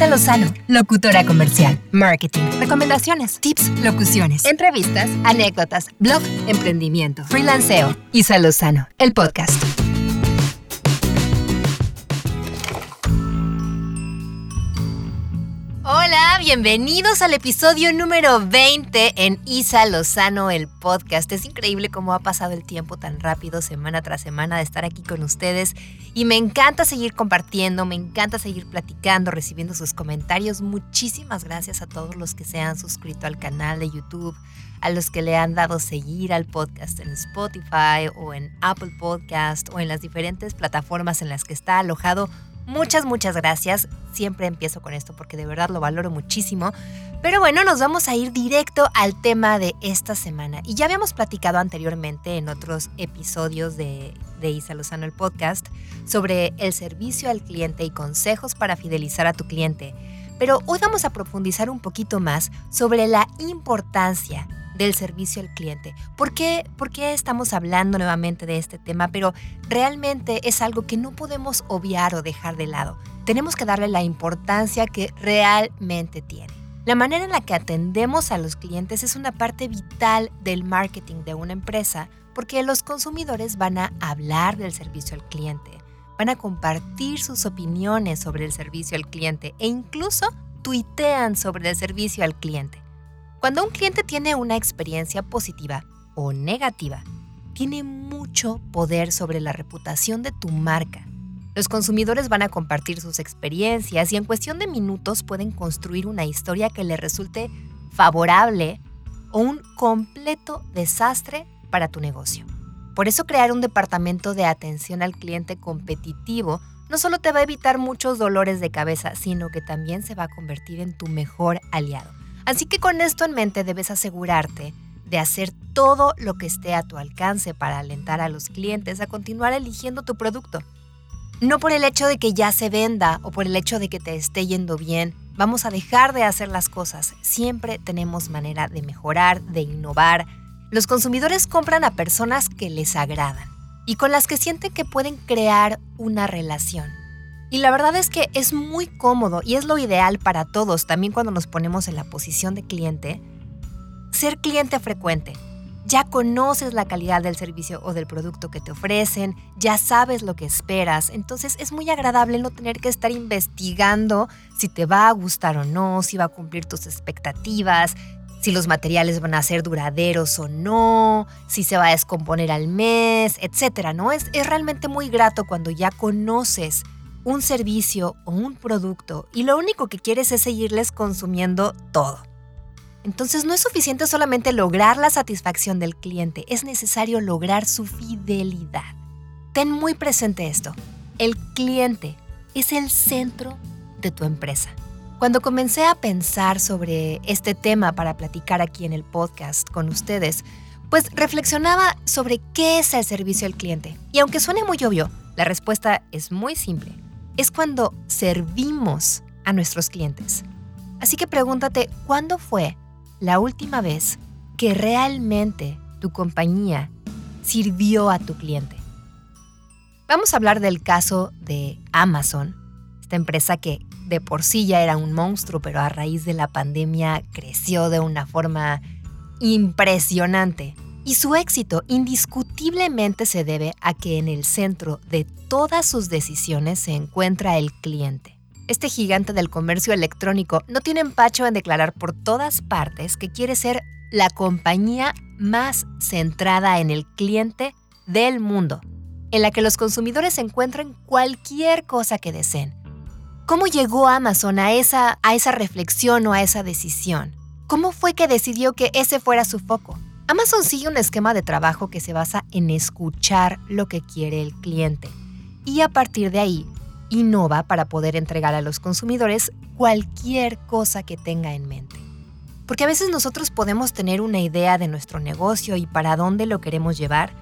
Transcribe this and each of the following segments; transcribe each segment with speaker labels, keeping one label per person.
Speaker 1: Isa Lozano, locutora comercial, marketing, recomendaciones, tips, locuciones, entrevistas, anécdotas, blog, emprendimiento, freelanceo. Isa Lozano, el podcast. Bienvenidos al episodio número 20 en Isa Lozano, el podcast. Es increíble cómo ha pasado el tiempo tan rápido, semana tras semana, de estar aquí con ustedes. Y me encanta seguir compartiendo, me encanta seguir platicando, recibiendo sus comentarios. Muchísimas gracias a todos los que se han suscrito al canal de YouTube, a los que le han dado seguir al podcast en Spotify o en Apple Podcast o en las diferentes plataformas en las que está alojado Muchas, muchas gracias. Siempre empiezo con esto porque de verdad lo valoro muchísimo. Pero bueno, nos vamos a ir directo al tema de esta semana. Y ya habíamos platicado anteriormente en otros episodios de, de Isa Lozano el podcast sobre el servicio al cliente y consejos para fidelizar a tu cliente. Pero hoy vamos a profundizar un poquito más sobre la importancia del servicio al cliente. ¿Por qué, ¿Por qué estamos hablando nuevamente de este tema? Pero realmente es algo que no podemos obviar o dejar de lado. Tenemos que darle la importancia que realmente tiene. La manera en la que atendemos a los clientes es una parte vital del marketing de una empresa porque los consumidores van a hablar del servicio al cliente, van a compartir sus opiniones sobre el servicio al cliente e incluso tuitean sobre el servicio al cliente. Cuando un cliente tiene una experiencia positiva o negativa, tiene mucho poder sobre la reputación de tu marca. Los consumidores van a compartir sus experiencias y en cuestión de minutos pueden construir una historia que le resulte favorable o un completo desastre para tu negocio. Por eso crear un departamento de atención al cliente competitivo no solo te va a evitar muchos dolores de cabeza, sino que también se va a convertir en tu mejor aliado. Así que con esto en mente debes asegurarte de hacer todo lo que esté a tu alcance para alentar a los clientes a continuar eligiendo tu producto. No por el hecho de que ya se venda o por el hecho de que te esté yendo bien, vamos a dejar de hacer las cosas. Siempre tenemos manera de mejorar, de innovar. Los consumidores compran a personas que les agradan y con las que sienten que pueden crear una relación. Y la verdad es que es muy cómodo y es lo ideal para todos, también cuando nos ponemos en la posición de cliente, ser cliente frecuente. Ya conoces la calidad del servicio o del producto que te ofrecen, ya sabes lo que esperas, entonces es muy agradable no tener que estar investigando si te va a gustar o no, si va a cumplir tus expectativas, si los materiales van a ser duraderos o no, si se va a descomponer al mes, etc. ¿no? Es, es realmente muy grato cuando ya conoces un servicio o un producto y lo único que quieres es seguirles consumiendo todo. Entonces no es suficiente solamente lograr la satisfacción del cliente, es necesario lograr su fidelidad. Ten muy presente esto, el cliente es el centro de tu empresa. Cuando comencé a pensar sobre este tema para platicar aquí en el podcast con ustedes, pues reflexionaba sobre qué es el servicio al cliente. Y aunque suene muy obvio, la respuesta es muy simple es cuando servimos a nuestros clientes. Así que pregúntate, ¿cuándo fue la última vez que realmente tu compañía sirvió a tu cliente? Vamos a hablar del caso de Amazon, esta empresa que de por sí ya era un monstruo, pero a raíz de la pandemia creció de una forma impresionante. Y su éxito indiscutiblemente se debe a que en el centro de todas sus decisiones se encuentra el cliente. Este gigante del comercio electrónico no tiene empacho en declarar por todas partes que quiere ser la compañía más centrada en el cliente del mundo, en la que los consumidores encuentren cualquier cosa que deseen. ¿Cómo llegó Amazon a esa, a esa reflexión o a esa decisión? ¿Cómo fue que decidió que ese fuera su foco? Amazon sigue un esquema de trabajo que se basa en escuchar lo que quiere el cliente y a partir de ahí innova para poder entregar a los consumidores cualquier cosa que tenga en mente. Porque a veces nosotros podemos tener una idea de nuestro negocio y para dónde lo queremos llevar,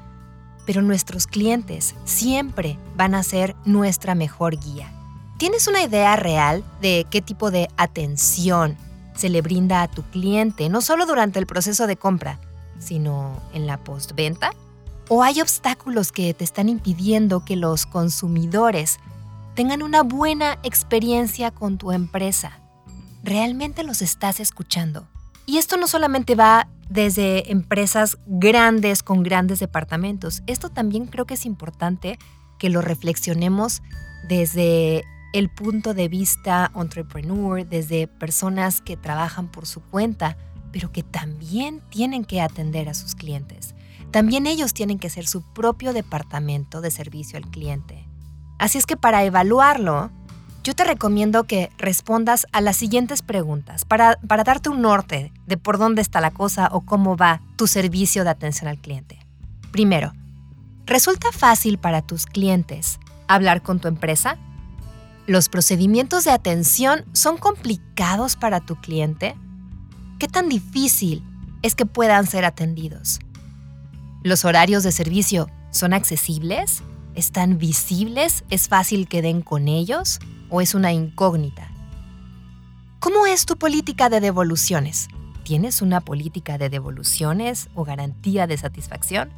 Speaker 1: pero nuestros clientes siempre van a ser nuestra mejor guía. ¿Tienes una idea real de qué tipo de atención se le brinda a tu cliente, no solo durante el proceso de compra, sino en la postventa? ¿O hay obstáculos que te están impidiendo que los consumidores tengan una buena experiencia con tu empresa. ¿Realmente los estás escuchando? Y esto no solamente va desde empresas grandes con grandes departamentos, esto también creo que es importante que lo reflexionemos desde el punto de vista entrepreneur, desde personas que trabajan por su cuenta, pero que también tienen que atender a sus clientes. También ellos tienen que ser su propio departamento de servicio al cliente. Así es que para evaluarlo, yo te recomiendo que respondas a las siguientes preguntas para, para darte un norte de por dónde está la cosa o cómo va tu servicio de atención al cliente. Primero, ¿resulta fácil para tus clientes hablar con tu empresa? ¿Los procedimientos de atención son complicados para tu cliente? ¿Qué tan difícil es que puedan ser atendidos? ¿Los horarios de servicio son accesibles? ¿Están visibles? ¿Es fácil que den con ellos? o es una incógnita? ¿Cómo es tu política de devoluciones? ¿Tienes una política de devoluciones o garantía de satisfacción?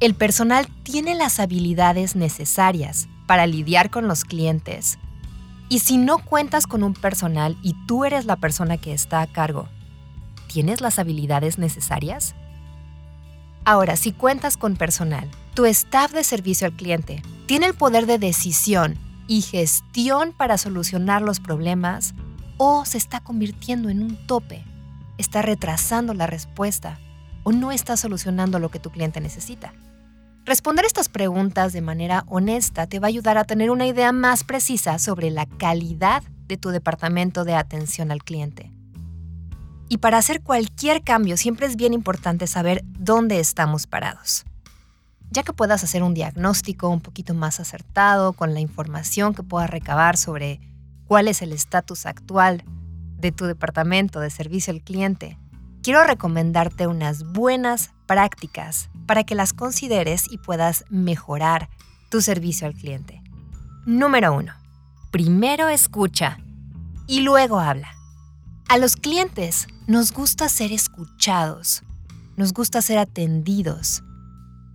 Speaker 1: ¿El personal tiene las habilidades necesarias para lidiar con los clientes? Y si no cuentas con un personal y tú eres la persona que está a cargo, ¿tienes las habilidades necesarias? Ahora, si cuentas con personal, tu staff de servicio al cliente tiene el poder de decisión y gestión para solucionar los problemas o se está convirtiendo en un tope, está retrasando la respuesta o no está solucionando lo que tu cliente necesita. Responder estas preguntas de manera honesta te va a ayudar a tener una idea más precisa sobre la calidad de tu departamento de atención al cliente. Y para hacer cualquier cambio siempre es bien importante saber dónde estamos parados ya que puedas hacer un diagnóstico un poquito más acertado con la información que puedas recabar sobre cuál es el estatus actual de tu departamento de servicio al cliente, quiero recomendarte unas buenas prácticas para que las consideres y puedas mejorar tu servicio al cliente. Número 1. Primero escucha y luego habla. A los clientes nos gusta ser escuchados, nos gusta ser atendidos,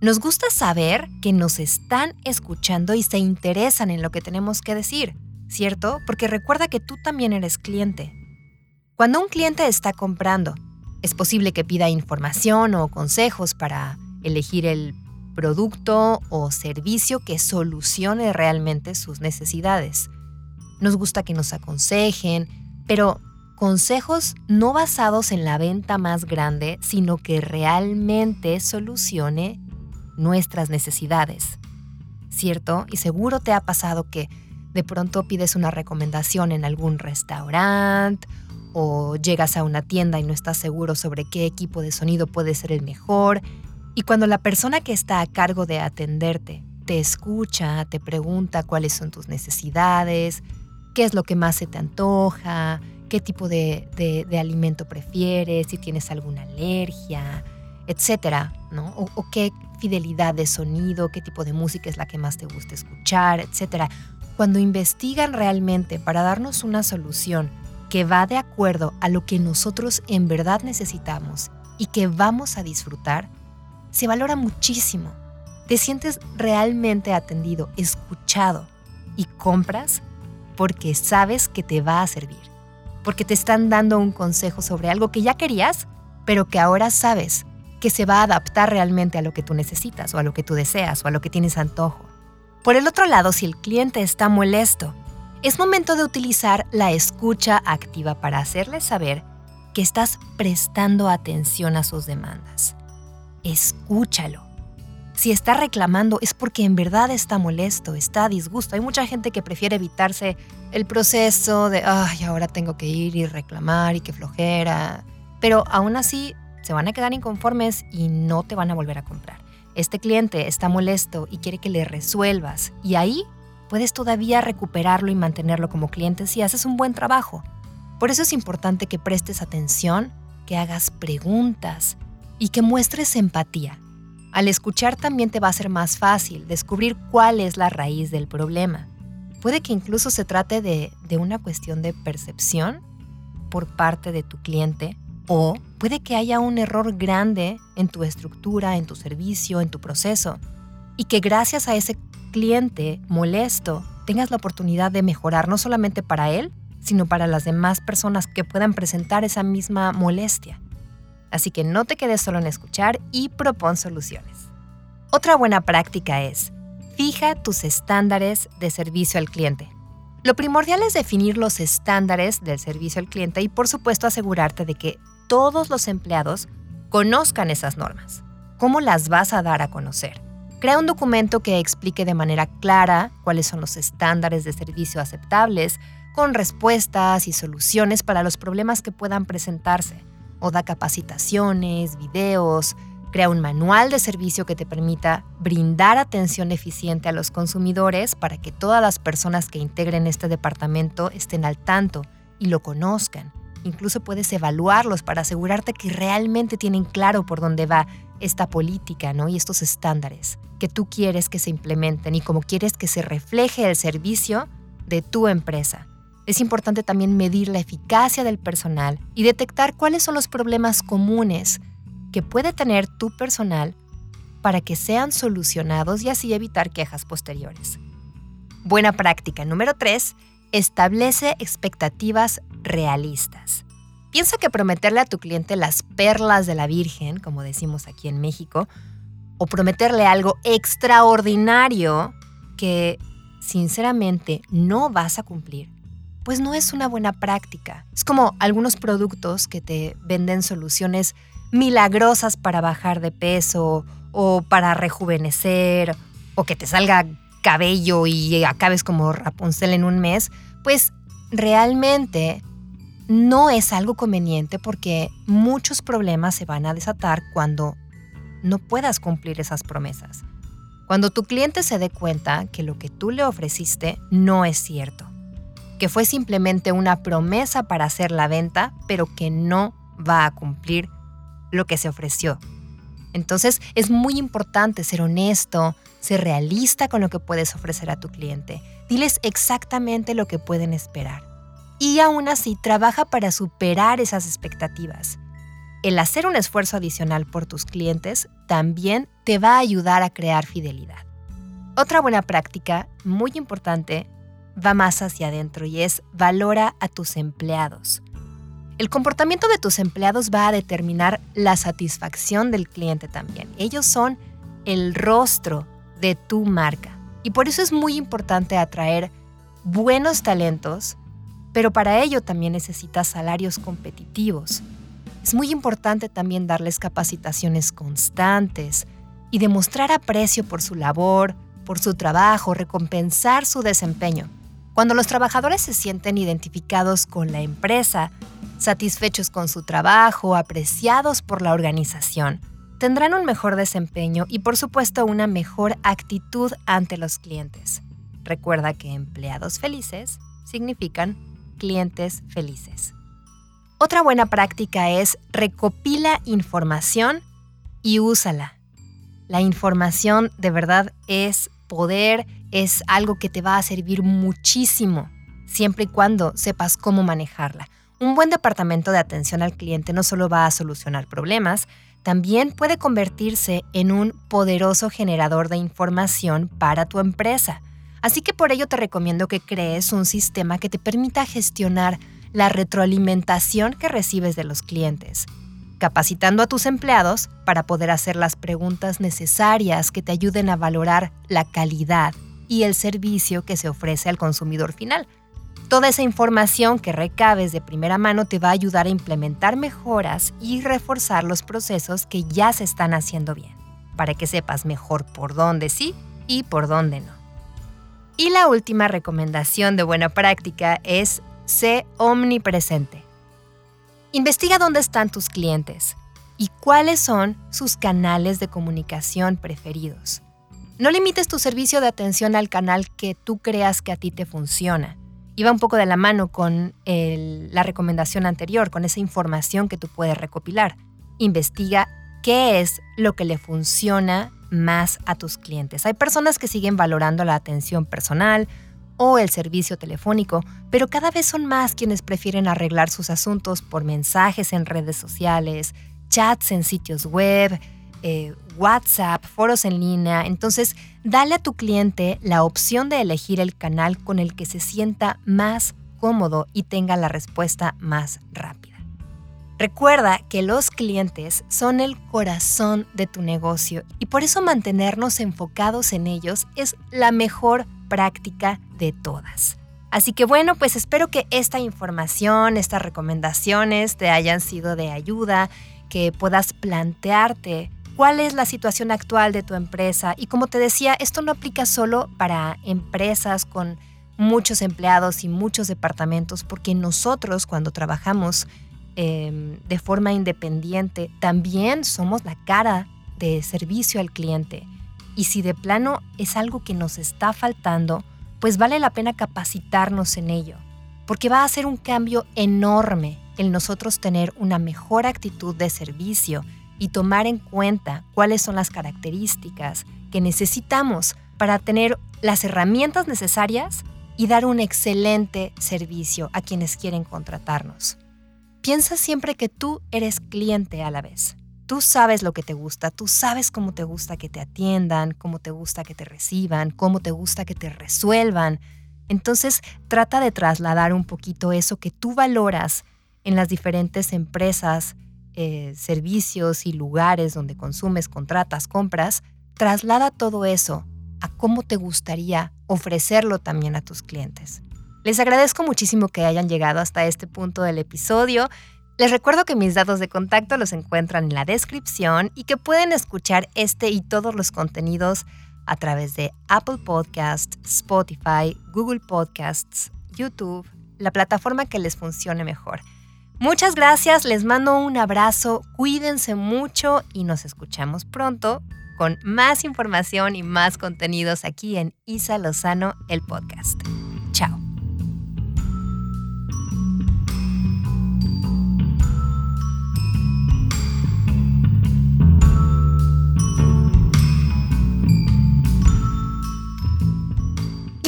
Speaker 1: nos gusta saber que nos están escuchando y se interesan en lo que tenemos que decir, ¿cierto? Porque recuerda que tú también eres cliente. Cuando un cliente está comprando, es posible que pida información o consejos para elegir el producto o servicio que solucione realmente sus necesidades. Nos gusta que nos aconsejen, pero consejos no basados en la venta más grande, sino que realmente solucione nuestras necesidades, ¿cierto? Y seguro te ha pasado que de pronto pides una recomendación en algún restaurante o llegas a una tienda y no estás seguro sobre qué equipo de sonido puede ser el mejor. Y cuando la persona que está a cargo de atenderte te escucha, te pregunta cuáles son tus necesidades, qué es lo que más se te antoja, qué tipo de, de, alimento prefieres, si tienes alguna alergia, etcétera, ¿no? O, o, qué fidelidad de sonido, qué tipo de música es la que más te gusta escuchar, etcétera. Cuando investigan realmente para darnos una solución que va de acuerdo a lo que nosotros en verdad necesitamos y que vamos a disfrutar, se valora muchísimo. Te sientes realmente atendido, escuchado y compras porque sabes que te va a servir, porque te están dando un consejo sobre algo que ya querías, pero que ahora sabes que se va a adaptar realmente a lo que tú necesitas o a lo que tú deseas o a lo que tienes antojo. Por el otro lado, si el cliente está molesto, es momento de utilizar la escucha activa para hacerle saber que estás prestando atención a sus demandas. Escúchalo. Si está reclamando es porque en verdad está molesto, está a disgusto. Hay mucha gente que prefiere evitarse el proceso de, ay, ahora tengo que ir y reclamar y que flojera. Pero aún así se van a quedar inconformes y no te van a volver a comprar. Este cliente está molesto y quiere que le resuelvas y ahí puedes todavía recuperarlo y mantenerlo como cliente si haces un buen trabajo. Por eso es importante que prestes atención, que hagas preguntas y que muestres empatía. Al escuchar también te va a ser más fácil descubrir cuál es la raíz del problema. Puede que incluso se trate de, de una cuestión de percepción por parte de tu cliente o puede que haya un error grande en tu estructura, en tu servicio, en tu proceso, y que gracias a ese cliente molesto tengas la oportunidad de mejorar no solamente para él, sino para las demás personas que puedan presentar esa misma molestia. Así que no te quedes solo en escuchar y propon soluciones. Otra buena práctica es, fija tus estándares de servicio al cliente. Lo primordial es definir los estándares del servicio al cliente y por supuesto asegurarte de que todos los empleados conozcan esas normas. ¿Cómo las vas a dar a conocer? Crea un documento que explique de manera clara cuáles son los estándares de servicio aceptables, con respuestas y soluciones para los problemas que puedan presentarse o da capacitaciones, videos, crea un manual de servicio que te permita brindar atención eficiente a los consumidores para que todas las personas que integren este departamento estén al tanto y lo conozcan. Incluso puedes evaluarlos para asegurarte que realmente tienen claro por dónde va esta política ¿no? y estos estándares que tú quieres que se implementen y cómo quieres que se refleje el servicio de tu empresa. Es importante también medir la eficacia del personal y detectar cuáles son los problemas comunes que puede tener tu personal para que sean solucionados y así evitar quejas posteriores. Buena práctica número 3. Establece expectativas realistas. Piensa que prometerle a tu cliente las perlas de la Virgen, como decimos aquí en México, o prometerle algo extraordinario que sinceramente no vas a cumplir, pues no es una buena práctica. Es como algunos productos que te venden soluciones milagrosas para bajar de peso o para rejuvenecer o que te salga cabello y acabes como Rapunzel en un mes, pues realmente no es algo conveniente porque muchos problemas se van a desatar cuando no puedas cumplir esas promesas. Cuando tu cliente se dé cuenta que lo que tú le ofreciste no es cierto que fue simplemente una promesa para hacer la venta, pero que no va a cumplir lo que se ofreció. Entonces es muy importante ser honesto, ser realista con lo que puedes ofrecer a tu cliente. Diles exactamente lo que pueden esperar. Y aún así, trabaja para superar esas expectativas. El hacer un esfuerzo adicional por tus clientes también te va a ayudar a crear fidelidad. Otra buena práctica muy importante va más hacia adentro y es valora a tus empleados. El comportamiento de tus empleados va a determinar la satisfacción del cliente también. Ellos son el rostro de tu marca. Y por eso es muy importante atraer buenos talentos, pero para ello también necesitas salarios competitivos. Es muy importante también darles capacitaciones constantes y demostrar aprecio por su labor, por su trabajo, recompensar su desempeño. Cuando los trabajadores se sienten identificados con la empresa, satisfechos con su trabajo, apreciados por la organización, tendrán un mejor desempeño y por supuesto una mejor actitud ante los clientes. Recuerda que empleados felices significan clientes felices. Otra buena práctica es recopila información y úsala. La información de verdad es poder es algo que te va a servir muchísimo, siempre y cuando sepas cómo manejarla. Un buen departamento de atención al cliente no solo va a solucionar problemas, también puede convertirse en un poderoso generador de información para tu empresa. Así que por ello te recomiendo que crees un sistema que te permita gestionar la retroalimentación que recibes de los clientes capacitando a tus empleados para poder hacer las preguntas necesarias que te ayuden a valorar la calidad y el servicio que se ofrece al consumidor final. Toda esa información que recabes de primera mano te va a ayudar a implementar mejoras y reforzar los procesos que ya se están haciendo bien, para que sepas mejor por dónde sí y por dónde no. Y la última recomendación de buena práctica es sé omnipresente. Investiga dónde están tus clientes y cuáles son sus canales de comunicación preferidos. No limites tu servicio de atención al canal que tú creas que a ti te funciona. Iba un poco de la mano con la recomendación anterior, con esa información que tú puedes recopilar. Investiga qué es lo que le funciona más a tus clientes. Hay personas que siguen valorando la atención personal, o el servicio telefónico, pero cada vez son más quienes prefieren arreglar sus asuntos por mensajes en redes sociales, chats en sitios web, eh, WhatsApp, foros en línea. Entonces, dale a tu cliente la opción de elegir el canal con el que se sienta más cómodo y tenga la respuesta más rápida. Recuerda que los clientes son el corazón de tu negocio y por eso mantenernos enfocados en ellos es la mejor práctica de todas. Así que bueno, pues espero que esta información, estas recomendaciones te hayan sido de ayuda, que puedas plantearte cuál es la situación actual de tu empresa. Y como te decía, esto no aplica solo para empresas con muchos empleados y muchos departamentos, porque nosotros cuando trabajamos em, de forma independiente también somos la cara de servicio al cliente. Y si de plano es algo que nos está faltando, pues vale la pena capacitarnos en ello, porque va a ser un cambio enorme el nosotros tener una mejor actitud de servicio y tomar en cuenta cuáles son las características que necesitamos para tener las herramientas necesarias y dar un excelente servicio a quienes quieren contratarnos. Piensa siempre que tú eres cliente a la vez. Tú sabes lo que te gusta, tú sabes cómo te gusta que te atiendan, cómo te gusta que te reciban, cómo te gusta que te resuelvan. Entonces trata de trasladar un poquito eso que tú valoras en las diferentes empresas, eh, servicios y lugares donde consumes, contratas, compras. Traslada todo eso a cómo te gustaría ofrecerlo también a tus clientes. Les agradezco muchísimo que hayan llegado hasta este punto del episodio. Les recuerdo que mis datos de contacto los encuentran en la descripción y que pueden escuchar este y todos los contenidos a través de Apple Podcasts, Spotify, Google Podcasts, YouTube, la plataforma que les funcione mejor. Muchas gracias, les mando un abrazo, cuídense mucho y nos escuchamos pronto con más información y más contenidos aquí en Isa Lozano, el podcast.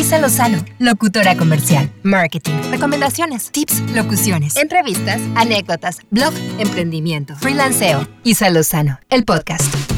Speaker 1: Isa Lozano, locutora comercial, marketing, recomendaciones, tips, locuciones, entrevistas, anécdotas, blog, emprendimiento, freelanceo. Isa Lozano, el podcast.